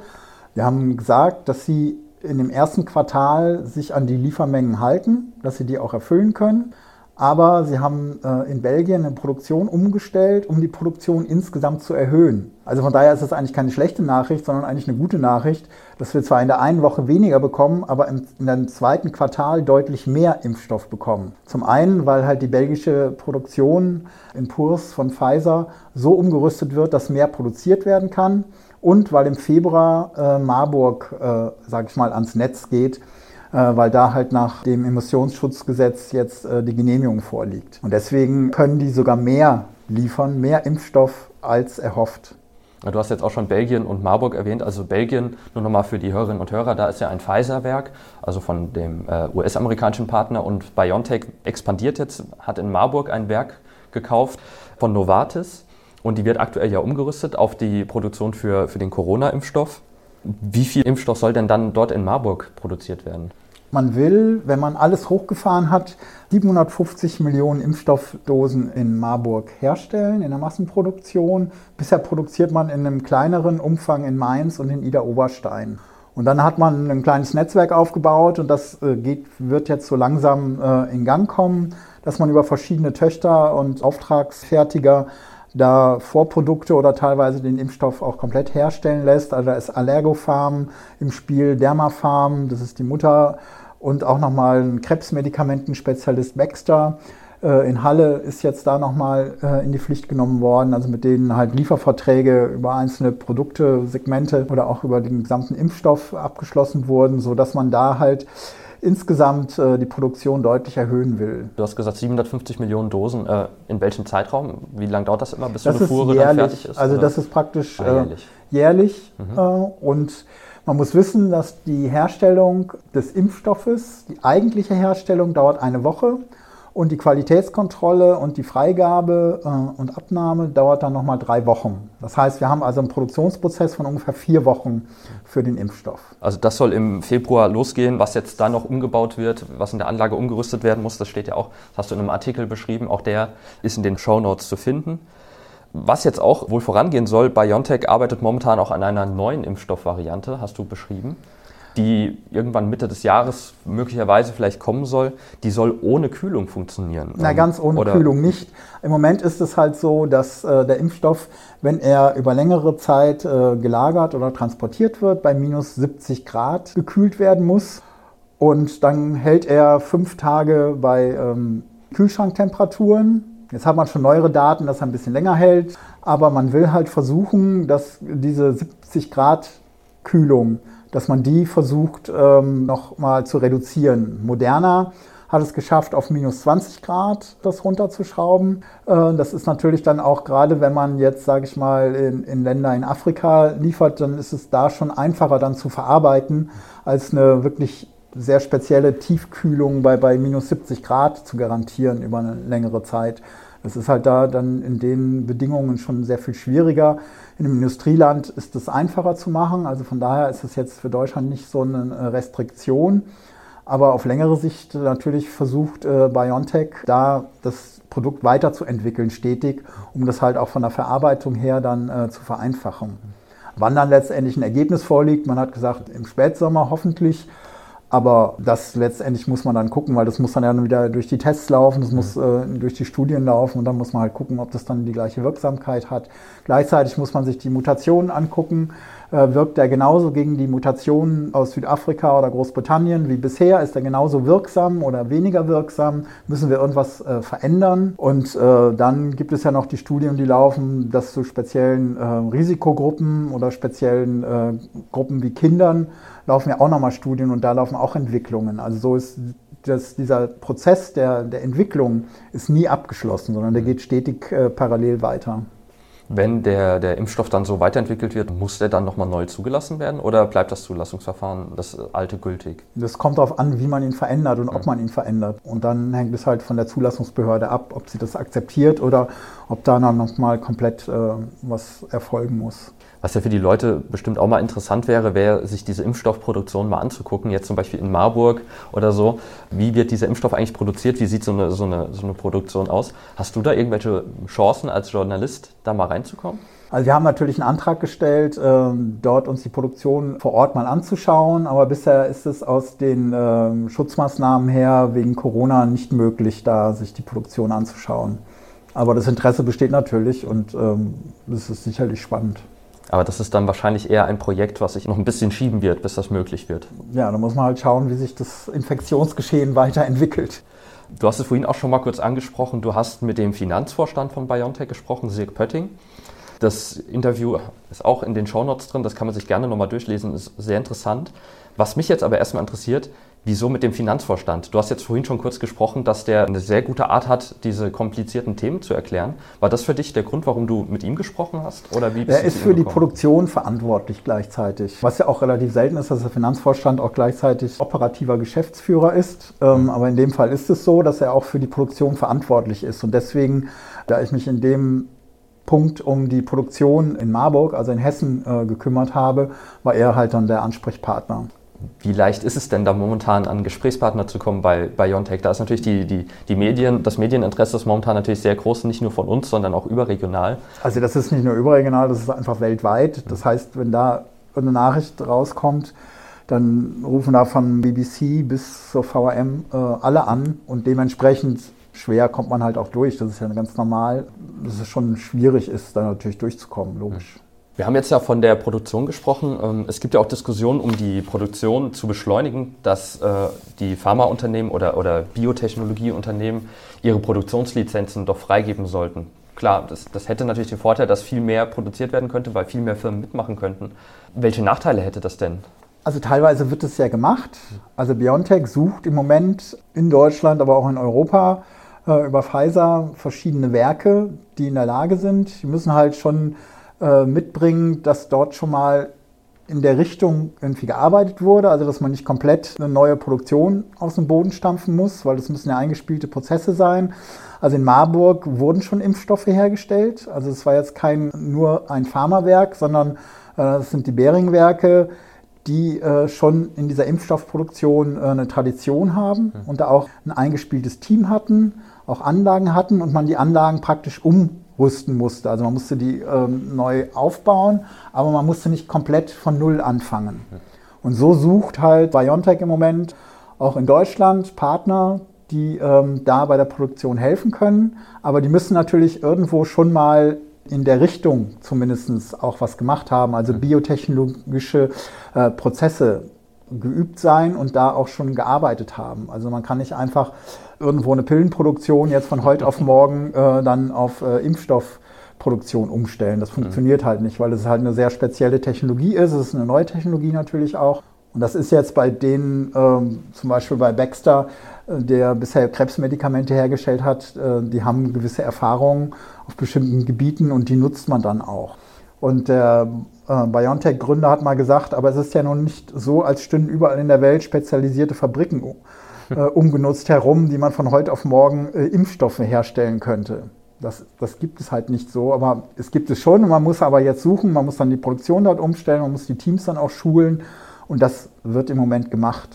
Wir haben gesagt, dass sie in dem ersten Quartal sich an die Liefermengen halten, dass sie die auch erfüllen können aber sie haben äh, in Belgien eine Produktion umgestellt, um die Produktion insgesamt zu erhöhen. Also von daher ist das eigentlich keine schlechte Nachricht, sondern eigentlich eine gute Nachricht, dass wir zwar in der einen Woche weniger bekommen, aber im, in dem zweiten Quartal deutlich mehr Impfstoff bekommen. Zum einen, weil halt die belgische Produktion in Purs von Pfizer so umgerüstet wird, dass mehr produziert werden kann und weil im Februar äh, Marburg, äh, sage ich mal, ans Netz geht weil da halt nach dem Emissionsschutzgesetz jetzt äh, die Genehmigung vorliegt. Und deswegen können die sogar mehr liefern, mehr Impfstoff als erhofft. Du hast jetzt auch schon Belgien und Marburg erwähnt. Also Belgien, nur nochmal für die Hörerinnen und Hörer, da ist ja ein Pfizer-Werk, also von dem äh, US-amerikanischen Partner. Und BioNTech expandiert jetzt, hat in Marburg ein Werk gekauft von Novartis. Und die wird aktuell ja umgerüstet auf die Produktion für, für den Corona-Impfstoff. Wie viel Impfstoff soll denn dann dort in Marburg produziert werden? Man will, wenn man alles hochgefahren hat, 750 Millionen Impfstoffdosen in Marburg herstellen, in der Massenproduktion. Bisher produziert man in einem kleineren Umfang in Mainz und in Ida-Oberstein. Und dann hat man ein kleines Netzwerk aufgebaut und das äh, geht, wird jetzt so langsam äh, in Gang kommen, dass man über verschiedene Töchter und Auftragsfertiger da Vorprodukte oder teilweise den Impfstoff auch komplett herstellen lässt. Also da ist Allergofarm im Spiel, Dermafarm, das ist die Mutter und auch nochmal ein Krebsmedikamentenspezialist Baxter. Äh, in Halle ist jetzt da nochmal äh, in die Pflicht genommen worden, also mit denen halt Lieferverträge über einzelne Produkte, Segmente oder auch über den gesamten Impfstoff abgeschlossen wurden, sodass man da halt insgesamt äh, die Produktion deutlich erhöhen will. Du hast gesagt 750 Millionen Dosen. Äh, in welchem Zeitraum? Wie lange dauert das immer, bis das so eine Fuhre jährlich, dann fertig ist? Also oder? das ist praktisch Ah, äh, jährlich. jährlich Mhm. äh, und man muss wissen, dass die Herstellung des Impfstoffes, die eigentliche Herstellung dauert eine Woche und die Qualitätskontrolle und die Freigabe äh, und Abnahme dauert dann nochmal drei Wochen. Das heißt, wir haben also einen Produktionsprozess von ungefähr vier Wochen für den Impfstoff. Also das soll im Februar losgehen, was jetzt da noch umgebaut wird, was in der Anlage umgerüstet werden muss, das steht ja auch, das hast du in einem Artikel beschrieben, auch der ist in den Show Notes zu finden. Was jetzt auch wohl vorangehen soll, BioNTech arbeitet momentan auch an einer neuen Impfstoffvariante, hast du beschrieben, die irgendwann Mitte des Jahres möglicherweise vielleicht kommen soll. Die soll ohne Kühlung funktionieren. Na, Ähm, ganz ohne oder- Kühlung nicht. Im Moment ist es halt so, dass äh, der Impfstoff, wenn er über längere Zeit äh, gelagert oder transportiert wird, bei minus 70 Grad gekühlt werden muss. Und dann hält er fünf Tage bei ähm, Kühlschranktemperaturen. Jetzt hat man schon neuere Daten, dass er ein bisschen länger hält. Aber man will halt versuchen, dass diese 70 Grad Kühlung, dass man die versucht ähm, nochmal zu reduzieren. Moderna hat es geschafft, auf minus 20 Grad das runterzuschrauben. Äh, das ist natürlich dann auch gerade, wenn man jetzt, sage ich mal, in, in Länder in Afrika liefert, dann ist es da schon einfacher dann zu verarbeiten, als eine wirklich sehr spezielle Tiefkühlung bei, bei minus 70 Grad zu garantieren über eine längere Zeit. Das ist halt da dann in den Bedingungen schon sehr viel schwieriger. In einem Industrieland ist es einfacher zu machen. Also von daher ist es jetzt für Deutschland nicht so eine äh, Restriktion. Aber auf längere Sicht natürlich versucht äh, BioNTech da das Produkt weiterzuentwickeln, stetig, um das halt auch von der Verarbeitung her dann äh, zu vereinfachen. Wann dann letztendlich ein Ergebnis vorliegt, man hat gesagt, im Spätsommer hoffentlich. Aber das letztendlich muss man dann gucken, weil das muss dann ja wieder durch die Tests laufen, das muss äh, durch die Studien laufen und dann muss man halt gucken, ob das dann die gleiche Wirksamkeit hat. Gleichzeitig muss man sich die Mutationen angucken. Äh, wirkt er genauso gegen die Mutationen aus Südafrika oder Großbritannien wie bisher? Ist er genauso wirksam oder weniger wirksam? Müssen wir irgendwas äh, verändern? Und äh, dann gibt es ja noch die Studien, die laufen, dass zu speziellen äh, Risikogruppen oder speziellen äh, Gruppen wie Kindern laufen ja auch nochmal Studien und da laufen auch Entwicklungen. Also so ist das, dieser Prozess der, der Entwicklung ist nie abgeschlossen, sondern der geht stetig äh, parallel weiter. Wenn der, der Impfstoff dann so weiterentwickelt wird, muss der dann nochmal neu zugelassen werden oder bleibt das Zulassungsverfahren das alte gültig? Das kommt darauf an, wie man ihn verändert und ob man ihn verändert. Und dann hängt es halt von der Zulassungsbehörde ab, ob sie das akzeptiert oder ob da dann nochmal komplett äh, was erfolgen muss. Was ja für die Leute bestimmt auch mal interessant wäre, wäre, sich diese Impfstoffproduktion mal anzugucken, jetzt zum Beispiel in Marburg oder so. Wie wird dieser Impfstoff eigentlich produziert? Wie sieht so eine, so eine, so eine Produktion aus? Hast du da irgendwelche Chancen als Journalist, da mal reinzukommen? Also wir haben natürlich einen Antrag gestellt, ähm, dort uns die Produktion vor Ort mal anzuschauen, aber bisher ist es aus den ähm, Schutzmaßnahmen her wegen Corona nicht möglich, da sich die Produktion anzuschauen. Aber das Interesse besteht natürlich und ähm, das ist sicherlich spannend. Aber das ist dann wahrscheinlich eher ein Projekt, was sich noch ein bisschen schieben wird, bis das möglich wird. Ja, da muss man halt schauen, wie sich das Infektionsgeschehen weiterentwickelt. Du hast es vorhin auch schon mal kurz angesprochen. Du hast mit dem Finanzvorstand von BioNTech gesprochen, Sirk Pötting. Das Interview ist auch in den Shownotes drin, das kann man sich gerne nochmal durchlesen, ist sehr interessant. Was mich jetzt aber erstmal interessiert, wieso mit dem Finanzvorstand? Du hast jetzt vorhin schon kurz gesprochen, dass der eine sehr gute Art hat, diese komplizierten Themen zu erklären. War das für dich der Grund, warum du mit ihm gesprochen hast? Oder wie bist Er ist für die? Produktion verantwortlich gleichzeitig. Was ja auch relativ selten ist, dass der Finanzvorstand auch gleichzeitig operativer Geschäftsführer ist. Ähm, aber in dem Fall ist es so, dass er auch für die Produktion verantwortlich ist. Und deswegen, da ich mich in dem Punkt um die Produktion in Marburg, also in Hessen, äh, gekümmert habe, war er halt dann der Ansprechpartner. Wie leicht ist es denn da momentan an Gesprächspartner zu kommen bei BioNTech? Da ist natürlich die, die, die Medien, das Medieninteresse ist momentan natürlich sehr groß, nicht nur von uns, sondern auch überregional. Also das ist nicht nur überregional, das ist einfach weltweit. Das heißt, wenn da eine Nachricht rauskommt, dann rufen da von BBC bis zur VRM äh, alle an und dementsprechend schwer kommt man halt auch durch. Das ist ja ganz normal, dass es schon schwierig ist, da natürlich durchzukommen, logisch. Wir haben jetzt ja von der Produktion gesprochen. Ähm, es gibt ja auch Diskussionen, um die Produktion zu beschleunigen, dass äh, die Pharmaunternehmen oder, oder Biotechnologieunternehmen ihre Produktionslizenzen doch freigeben sollten. Klar, das, das hätte natürlich den Vorteil, dass viel mehr produziert werden könnte, weil viel mehr Firmen mitmachen könnten. Welche Nachteile hätte das denn? Also teilweise wird es ja gemacht. Also BioNTech sucht im Moment in Deutschland, aber auch in Europa äh, über Pfizer verschiedene Werke, die in der Lage sind. Die müssen halt schon äh, mitbringen, dass dort schon mal in der Richtung irgendwie gearbeitet wurde, also dass man nicht komplett eine neue Produktion aus dem Boden stampfen muss, weil das müssen ja eingespielte Prozesse sein. Also in Marburg wurden schon Impfstoffe hergestellt. Also es war jetzt kein nur ein Pharmawerk, sondern äh, das sind die Behringwerke, die äh, schon in dieser Impfstoffproduktion äh, eine Tradition haben mhm. und da auch ein eingespieltes Team hatten auch Anlagen hatten und man die Anlagen praktisch umrüsten musste. Also man musste die ähm, neu aufbauen, aber man musste nicht komplett von Null anfangen. Und so sucht halt BioNTech im Moment auch in Deutschland Partner, die ähm, da bei der Produktion helfen können. Aber die müssen natürlich irgendwo schon mal in der Richtung zumindest auch was gemacht haben, also biotechnologische äh, Prozesse geübt sein und da auch schon gearbeitet haben. Also man kann nicht einfach irgendwo eine Pillenproduktion jetzt von heute auf morgen äh, dann auf äh, Impfstoffproduktion umstellen. Das funktioniert mhm. halt nicht, weil es halt eine sehr spezielle Technologie ist. Es ist eine neue Technologie natürlich auch. Und das ist jetzt bei denen, ähm, zum Beispiel bei Baxter, äh, der bisher Krebsmedikamente hergestellt hat, äh, die haben gewisse Erfahrungen auf bestimmten Gebieten und die nutzt man dann auch. Und der äh, BioNTech-Gründer hat mal gesagt, aber es ist ja nun nicht so, als stünden überall in der Welt spezialisierte Fabriken äh, umgenutzt herum, die man von heute auf morgen äh, Impfstoffe herstellen könnte. Das, das gibt es halt nicht so, aber es gibt es schon. Man muss aber jetzt suchen, man muss dann die Produktion dort umstellen, man muss die Teams dann auch schulen und das wird im Moment gemacht.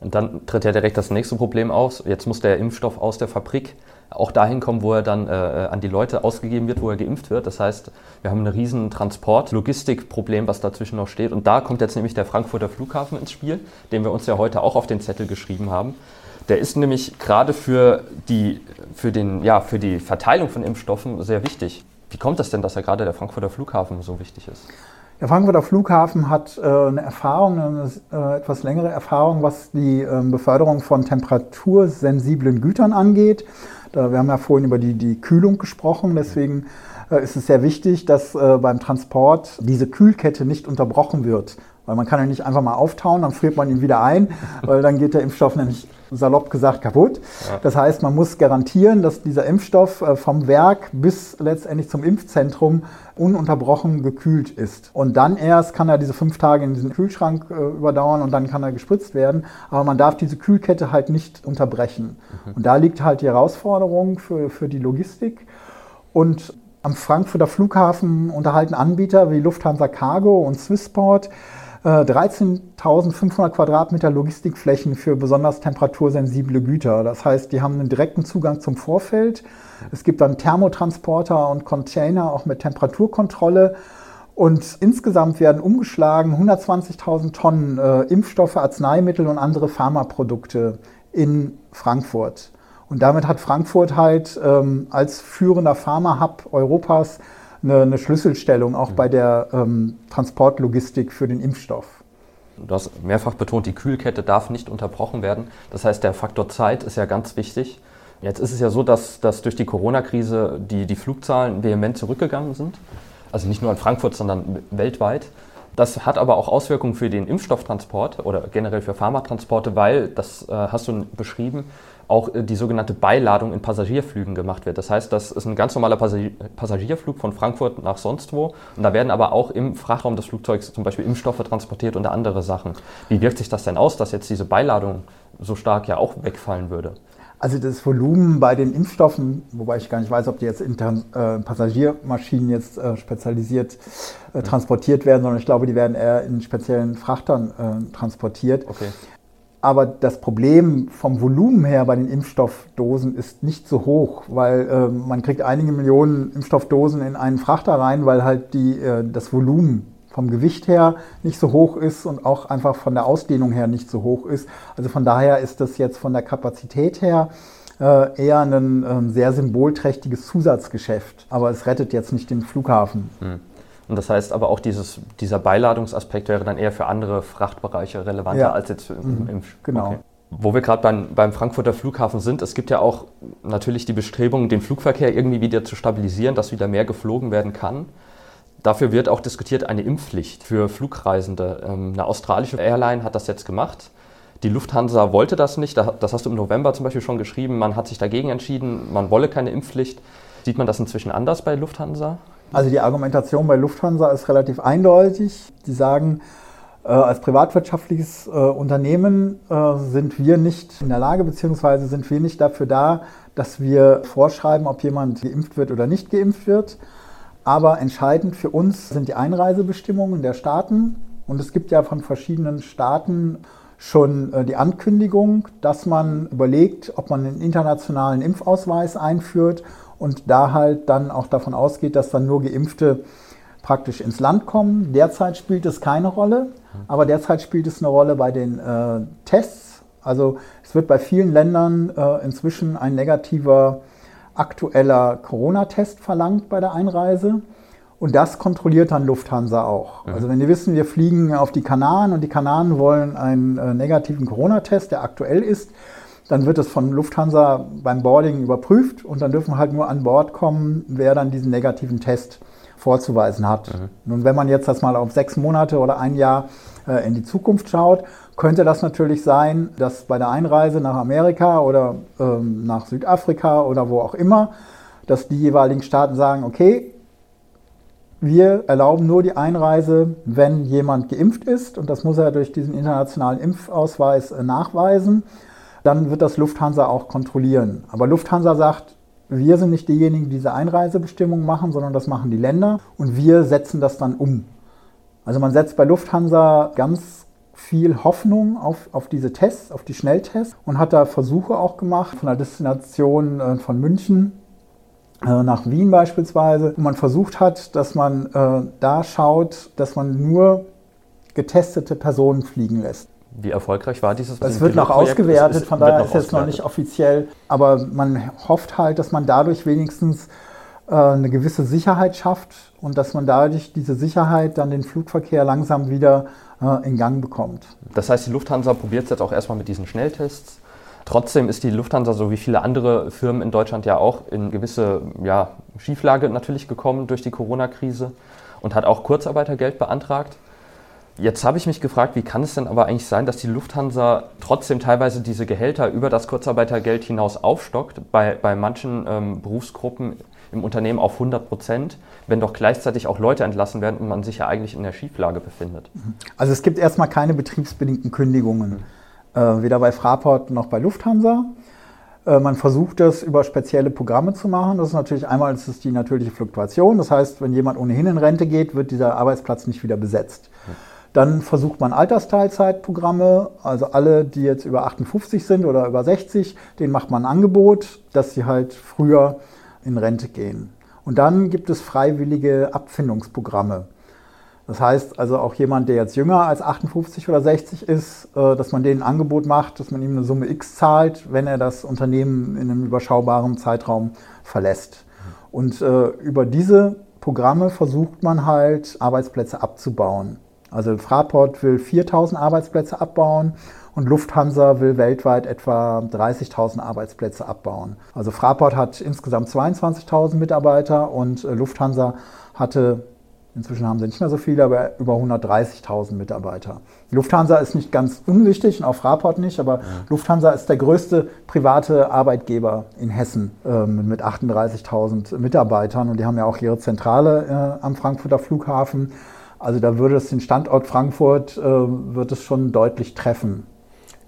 Und dann tritt ja direkt das nächste Problem aus. Jetzt muss der Impfstoff aus der Fabrik auch dahin kommen, wo er dann äh, an die Leute ausgegeben wird, wo er geimpft wird. Das heißt, wir haben ein riesen Transport-Logistikproblem, was dazwischen noch steht. Und da kommt jetzt nämlich der Frankfurter Flughafen ins Spiel, den wir uns ja heute auch auf den Zettel geschrieben haben. Der ist nämlich gerade für die, für, den, ja, für die Verteilung von Impfstoffen sehr wichtig. Wie kommt das denn, dass er gerade der Frankfurter Flughafen so wichtig ist? Der Frankfurter Flughafen hat äh, eine Erfahrung, eine äh, etwas längere Erfahrung, was die äh, Beförderung von temperatursensiblen Gütern angeht. Da, wir haben ja vorhin über die, die Kühlung gesprochen, deswegen äh, ist es sehr wichtig, dass äh, beim Transport diese Kühlkette nicht unterbrochen wird. Weil man kann ja nicht einfach mal auftauen, dann friert man ihn wieder ein, weil dann geht der Impfstoff nämlich salopp gesagt kaputt. Ja. Das heißt, man muss garantieren, dass dieser Impfstoff äh, vom Werk bis letztendlich zum Impfzentrum ununterbrochen gekühlt ist. Und dann erst kann er diese fünf Tage in diesen Kühlschrank äh, überdauern und dann kann er gespritzt werden. Aber man darf diese Kühlkette halt nicht unterbrechen. Mhm. Und da liegt halt die Herausforderung für, für die Logistik. Und am Frankfurter Flughafen unterhalten Anbieter wie Lufthansa Cargo und Swissport 13.500 äh, Quadratmeter Logistikflächen für besonders temperatursensible Güter. Das heißt, die haben einen direkten Zugang zum Vorfeld. Es gibt dann Thermotransporter und Container auch mit Temperaturkontrolle. Und insgesamt werden umgeschlagen 120.000 Tonnen äh, Impfstoffe, Arzneimittel und andere Pharmaprodukte in Frankfurt. Und damit hat Frankfurt halt ähm, als führender Pharma-Hub Europas eine, eine Schlüsselstellung auch mhm. bei der ähm, Transportlogistik für den Impfstoff. Du hast mehrfach betont, die Kühlkette darf nicht unterbrochen werden. Das heißt, der Faktor Zeit ist ja ganz wichtig. Jetzt ist es ja so, dass, dass durch die Corona-Krise die, die Flugzahlen vehement zurückgegangen sind. Also nicht nur in Frankfurt, sondern weltweit. Das hat aber auch Auswirkungen für den Impfstofftransport oder generell für Pharmatransporte, weil, das äh, hast du beschrieben, auch äh, die sogenannte Beiladung in Passagierflügen gemacht wird. Das heißt, das ist ein ganz normaler Passagierflug von Frankfurt nach sonst wo. Und da werden aber auch im Frachtraum des Flugzeugs zum Beispiel Impfstoffe transportiert und andere Sachen. Wie wirkt sich das denn aus, dass jetzt diese Beiladung so stark ja auch wegfallen würde? Also das Volumen bei den Impfstoffen, wobei ich gar nicht weiß, ob die jetzt in äh, Passagiermaschinen jetzt äh, spezialisiert äh, transportiert werden, sondern ich glaube, die werden eher in speziellen Frachtern äh, transportiert. Okay. Aber das Problem vom Volumen her bei den Impfstoffdosen ist nicht so hoch, weil äh, man kriegt einige Millionen Impfstoffdosen in einen Frachter rein, weil halt die, äh, das Volumen vom Gewicht her nicht so hoch ist und auch einfach von der Ausdehnung her nicht so hoch ist. Also von daher ist das jetzt von der Kapazität her äh, eher ein äh, sehr symbolträchtiges Zusatzgeschäft. Aber es rettet jetzt nicht den Flughafen. Hm. Und das heißt aber auch, dieses, dieser Beiladungsaspekt wäre dann eher für andere Frachtbereiche relevanter ja. als jetzt im, im Genau. Okay. Wo wir gerade beim, beim Frankfurter Flughafen sind, es gibt ja auch natürlich die Bestrebungen, den Flugverkehr irgendwie wieder zu stabilisieren, dass wieder mehr geflogen werden kann. Dafür wird auch diskutiert eine Impfpflicht für Flugreisende. Ähm, eine australische Airline hat das jetzt gemacht. Die Lufthansa wollte das nicht. Das hast du im November zum Beispiel schon geschrieben. Man hat sich dagegen entschieden, man wolle keine Impfpflicht. Sieht man das inzwischen anders bei Lufthansa? Also die Argumentation bei Lufthansa ist relativ eindeutig. Die sagen, äh, als privatwirtschaftliches äh, Unternehmen äh, sind wir nicht in der Lage, beziehungsweise sind wir nicht dafür da, dass wir vorschreiben, ob jemand geimpft wird oder nicht geimpft wird. Aber entscheidend für uns sind die Einreisebestimmungen der Staaten. Und es gibt ja von verschiedenen Staaten schon äh, die Ankündigung, dass man überlegt, ob man einen internationalen Impfausweis einführt und da halt dann auch davon ausgeht, dass dann nur Geimpfte praktisch ins Land kommen. Derzeit spielt es keine Rolle, aber derzeit spielt es eine Rolle bei den äh, Tests. Also es wird bei vielen Ländern äh, inzwischen ein negativer aktueller Corona-Test verlangt bei der Einreise. Und das kontrolliert dann Lufthansa auch. Mhm. Also wenn die wissen, wir fliegen auf die Kanaren und die Kanaren wollen einen äh, negativen Corona-Test, der aktuell ist, dann wird es von Lufthansa beim Boarding überprüft und dann dürfen halt nur an Bord kommen, wer dann diesen negativen Test vorzuweisen hat. Mhm. Nun, wenn man jetzt das mal auf sechs Monate oder ein Jahr äh, in die Zukunft schaut, könnte das natürlich sein, dass bei der Einreise nach Amerika oder ähm, nach Südafrika oder wo auch immer, dass die jeweiligen Staaten sagen, okay, wir erlauben nur die Einreise, wenn jemand geimpft ist und das muss er durch diesen internationalen Impfausweis äh, nachweisen. Dann wird das Lufthansa auch kontrollieren. Aber Lufthansa sagt, wir sind nicht diejenigen, die diese Einreisebestimmungen machen, sondern das machen die Länder und wir setzen das dann um. Also man setzt bei Lufthansa ganz viel Hoffnung auf, auf diese Tests, auf die Schnelltests und hat da Versuche auch gemacht von der Destination äh, von München äh, nach Wien beispielsweise, wo man versucht hat, dass man äh, da schaut, dass man nur getestete Personen fliegen lässt. Wie erfolgreich war dieses? Es wird noch ausgewertet, von daher ist jetzt noch nicht offiziell, aber man hofft halt, dass man dadurch wenigstens äh, eine gewisse Sicherheit schafft und dass man dadurch diese Sicherheit dann den Flugverkehr langsam wieder äh, in Gang bekommt. Das heißt, die Lufthansa probiert es jetzt auch erstmal mit diesen Schnelltests. Trotzdem ist die Lufthansa, so wie viele andere Firmen in Deutschland ja auch, in gewisse ja, Schieflage natürlich gekommen durch die Corona-Krise und hat auch Kurzarbeitergeld beantragt. Jetzt habe ich mich gefragt, wie kann es denn aber eigentlich sein, dass die Lufthansa trotzdem teilweise diese Gehälter über das Kurzarbeitergeld hinaus aufstockt, bei, bei manchen ähm, Berufsgruppen im Unternehmen auf 100 Prozent, wenn doch gleichzeitig auch Leute entlassen werden und man sich ja eigentlich in der Schieflage befindet. Also es gibt erstmal keine betriebsbedingten Kündigungen, äh, weder bei Fraport noch bei Lufthansa. Äh, man versucht das über spezielle Programme zu machen. Das ist natürlich einmal ist die natürliche Fluktuation. Das heißt, wenn jemand ohnehin in Rente geht, wird dieser Arbeitsplatz nicht wieder besetzt. Dann versucht man Altersteilzeitprogramme, also alle, die jetzt über 58 sind oder über 60, denen macht man ein Angebot, dass sie halt früher in Rente gehen. Und dann gibt es freiwillige Abfindungsprogramme. Das heißt also auch jemand, der jetzt jünger als 58 oder 60 ist, äh, dass man denen ein Angebot macht, dass man ihm eine Summe X zahlt, wenn er das Unternehmen in einem überschaubaren Zeitraum verlässt. Und äh, über diese Programme versucht man halt Arbeitsplätze abzubauen. Also Fraport will 4000 Arbeitsplätze abbauen und Lufthansa will weltweit etwa 30.000 Arbeitsplätze abbauen. Also Fraport hat insgesamt 22.000 Mitarbeiter und äh, Lufthansa hatte Inzwischen haben sie nicht mehr so viele, aber über 130.000 Mitarbeiter. Lufthansa ist nicht ganz unwichtig und auch Fraport nicht, aber ja. Lufthansa ist der größte private Arbeitgeber in Hessen ähm, mit 38.000 Mitarbeitern und die haben ja auch ihre Zentrale äh, am Frankfurter Flughafen. Also da würde es den Standort Frankfurt äh, wird es schon deutlich treffen.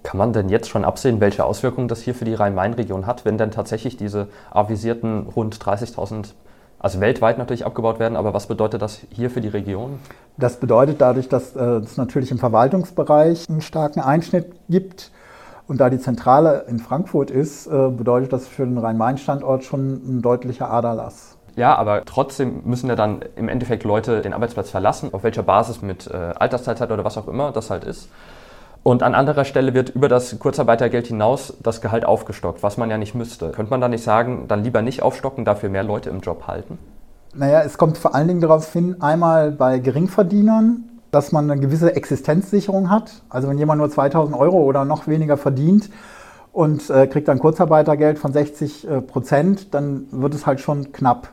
Kann man denn jetzt schon absehen, welche Auswirkungen das hier für die Rhein-Main-Region hat, wenn denn tatsächlich diese avisierten rund 30.000 also weltweit natürlich abgebaut werden, aber was bedeutet das hier für die Region? Das bedeutet dadurch, dass äh, es natürlich im Verwaltungsbereich einen starken Einschnitt gibt. Und da die Zentrale in Frankfurt ist, äh, bedeutet das für den Rhein-Main-Standort schon ein deutlicher Aderlass. Ja, aber trotzdem müssen ja dann im Endeffekt Leute den Arbeitsplatz verlassen, auf welcher Basis mit äh, Altersteilzeit oder was auch immer das halt ist. Und an anderer Stelle wird über das Kurzarbeitergeld hinaus das Gehalt aufgestockt, was man ja nicht müsste. Könnte man da nicht sagen, dann lieber nicht aufstocken, dafür mehr Leute im Job halten? Naja, es kommt vor allen Dingen darauf hin, einmal bei Geringverdienern, dass man eine gewisse Existenzsicherung hat. Also wenn jemand nur 2000 Euro oder noch weniger verdient und äh, kriegt dann Kurzarbeitergeld von 60 äh, Prozent, dann wird es halt schon knapp.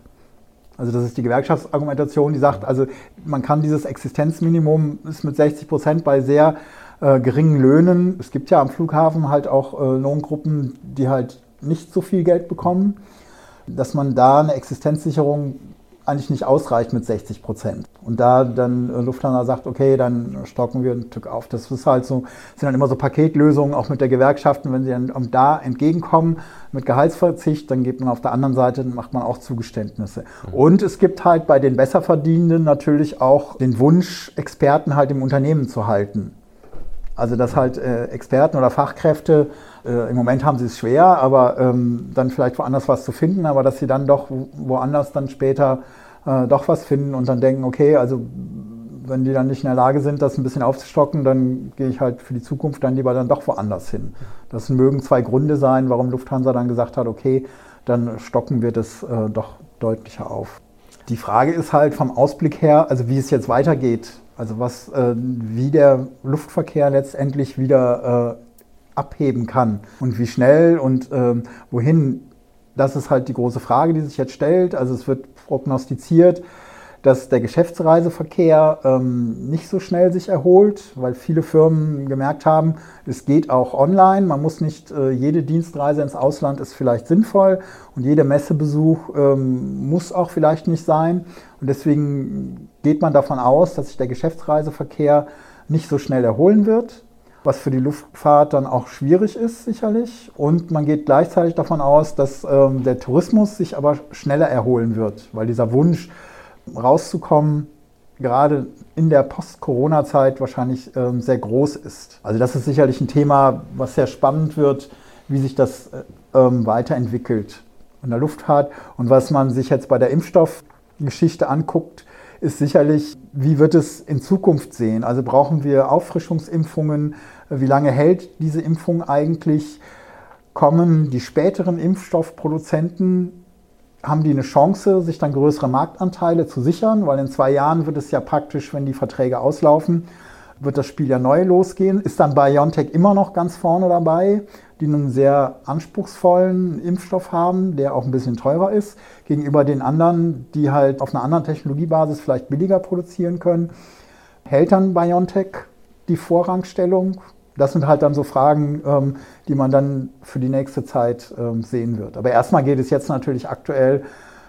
Also das ist die Gewerkschaftsargumentation, die sagt, also man kann dieses Existenzminimum ist mit 60 Prozent bei sehr äh, geringen Löhnen. Es gibt ja am Flughafen halt auch äh, Lohngruppen, die halt nicht so viel Geld bekommen, dass man da eine Existenzsicherung eigentlich nicht ausreicht mit 60 Prozent. Und da dann äh, Lufthansa sagt, okay, dann stocken wir ein Stück auf. Das ist halt so, sind dann immer so Paketlösungen, auch mit der Gewerkschaften, wenn sie dann da entgegenkommen mit Gehaltsverzicht, dann gibt man auf der anderen Seite, macht man auch Zugeständnisse. Mhm. Und es gibt halt bei den Besserverdienenden natürlich auch den Wunsch, Experten halt im Unternehmen zu halten. Also dass halt äh, Experten oder Fachkräfte, äh, im Moment haben sie es schwer, aber ähm, dann vielleicht woanders was zu finden, aber dass sie dann doch woanders dann später äh, doch was finden und dann denken, okay, also wenn die dann nicht in der Lage sind, das ein bisschen aufzustocken, dann gehe ich halt für die Zukunft dann lieber dann doch woanders hin. Das mögen zwei Gründe sein, warum Lufthansa dann gesagt hat, okay, dann stocken wir das äh, doch deutlicher auf. Die Frage ist halt vom Ausblick her, also wie es jetzt weitergeht. Also was, äh, wie der Luftverkehr letztendlich wieder äh, abheben kann und wie schnell und äh, wohin, das ist halt die große Frage, die sich jetzt stellt. Also es wird prognostiziert, dass der Geschäftsreiseverkehr ähm, nicht so schnell sich erholt, weil viele Firmen gemerkt haben, es geht auch online. Man muss nicht äh, jede Dienstreise ins Ausland ist vielleicht sinnvoll und jeder Messebesuch ähm, muss auch vielleicht nicht sein. Und deswegen geht man davon aus, dass sich der Geschäftsreiseverkehr nicht so schnell erholen wird, was für die Luftfahrt dann auch schwierig ist sicherlich. Und man geht gleichzeitig davon aus, dass ähm, der Tourismus sich aber schneller erholen wird, weil dieser Wunsch, rauszukommen, gerade in der Post-Corona-Zeit wahrscheinlich ähm, sehr groß ist. Also das ist sicherlich ein Thema, was sehr spannend wird, wie sich das äh, ähm, weiterentwickelt in der Luftfahrt. Und was man sich jetzt bei der Impfstoffgeschichte anguckt, ist sicherlich, wie wird es in Zukunft sehen? Also brauchen wir Auffrischungsimpfungen? Wie lange hält diese Impfung eigentlich? Kommen die späteren Impfstoffproduzenten haben die eine Chance, sich dann größere Marktanteile zu sichern, weil in zwei Jahren wird es ja praktisch, wenn die Verträge auslaufen, wird das Spiel ja neu losgehen. Ist dann BioNTech immer noch ganz vorne dabei, die einen sehr anspruchsvollen Impfstoff haben, der auch ein bisschen teurer ist, gegenüber den anderen, die halt auf einer anderen Technologiebasis vielleicht billiger produzieren können. Hält dann BioNTech die Vorrangstellung? das sind halt dann so Fragen, ähm, die man dann für die nächste Zeit ähm, sehen wird. Aber erstmal geht es jetzt natürlich aktuell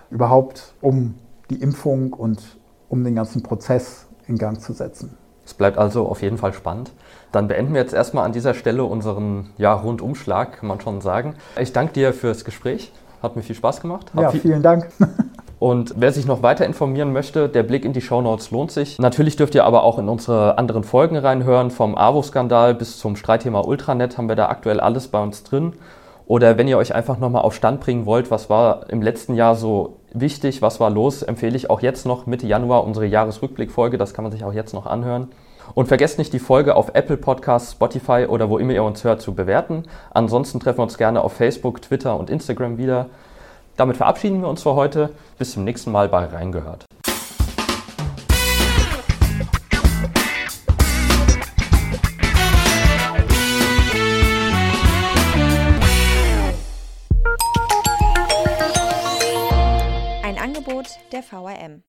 überhaupt um die Impfung und um den ganzen Prozess in Gang zu setzen. Es bleibt also auf jeden Fall spannend. Dann beenden wir jetzt erstmal an dieser Stelle unseren ja, Rundumschlag, kann man schon sagen. Ich danke dir fürs Gespräch. Hat mir viel Spaß gemacht. Hat ja, viel vielen Dank. Und wer sich noch weiter informieren möchte, der Blick in die Shownotes lohnt sich. Natürlich dürft ihr aber auch in unsere anderen Folgen reinhören. Vom AWO-Skandal bis zum Streitthema Ultranet haben wir da aktuell alles bei uns drin. Oder wenn ihr euch einfach nochmal auf Stand bringen wollt, was war im letzten Jahr so wichtig, was war los, empfehle ich auch jetzt noch Mitte Januar unsere Jahresrückblickfolge. Das kann man sich auch jetzt noch anhören. Und vergesst nicht, die Folge auf Apple Podcasts, Spotify oder wo immer ihr uns hört zu bewerten. Ansonsten treffen wir uns gerne auf Facebook, Twitter und Instagram wieder. Damit verabschieden wir uns für heute. Bis zum nächsten Mal bei Reingehört. Ein Angebot der VRM.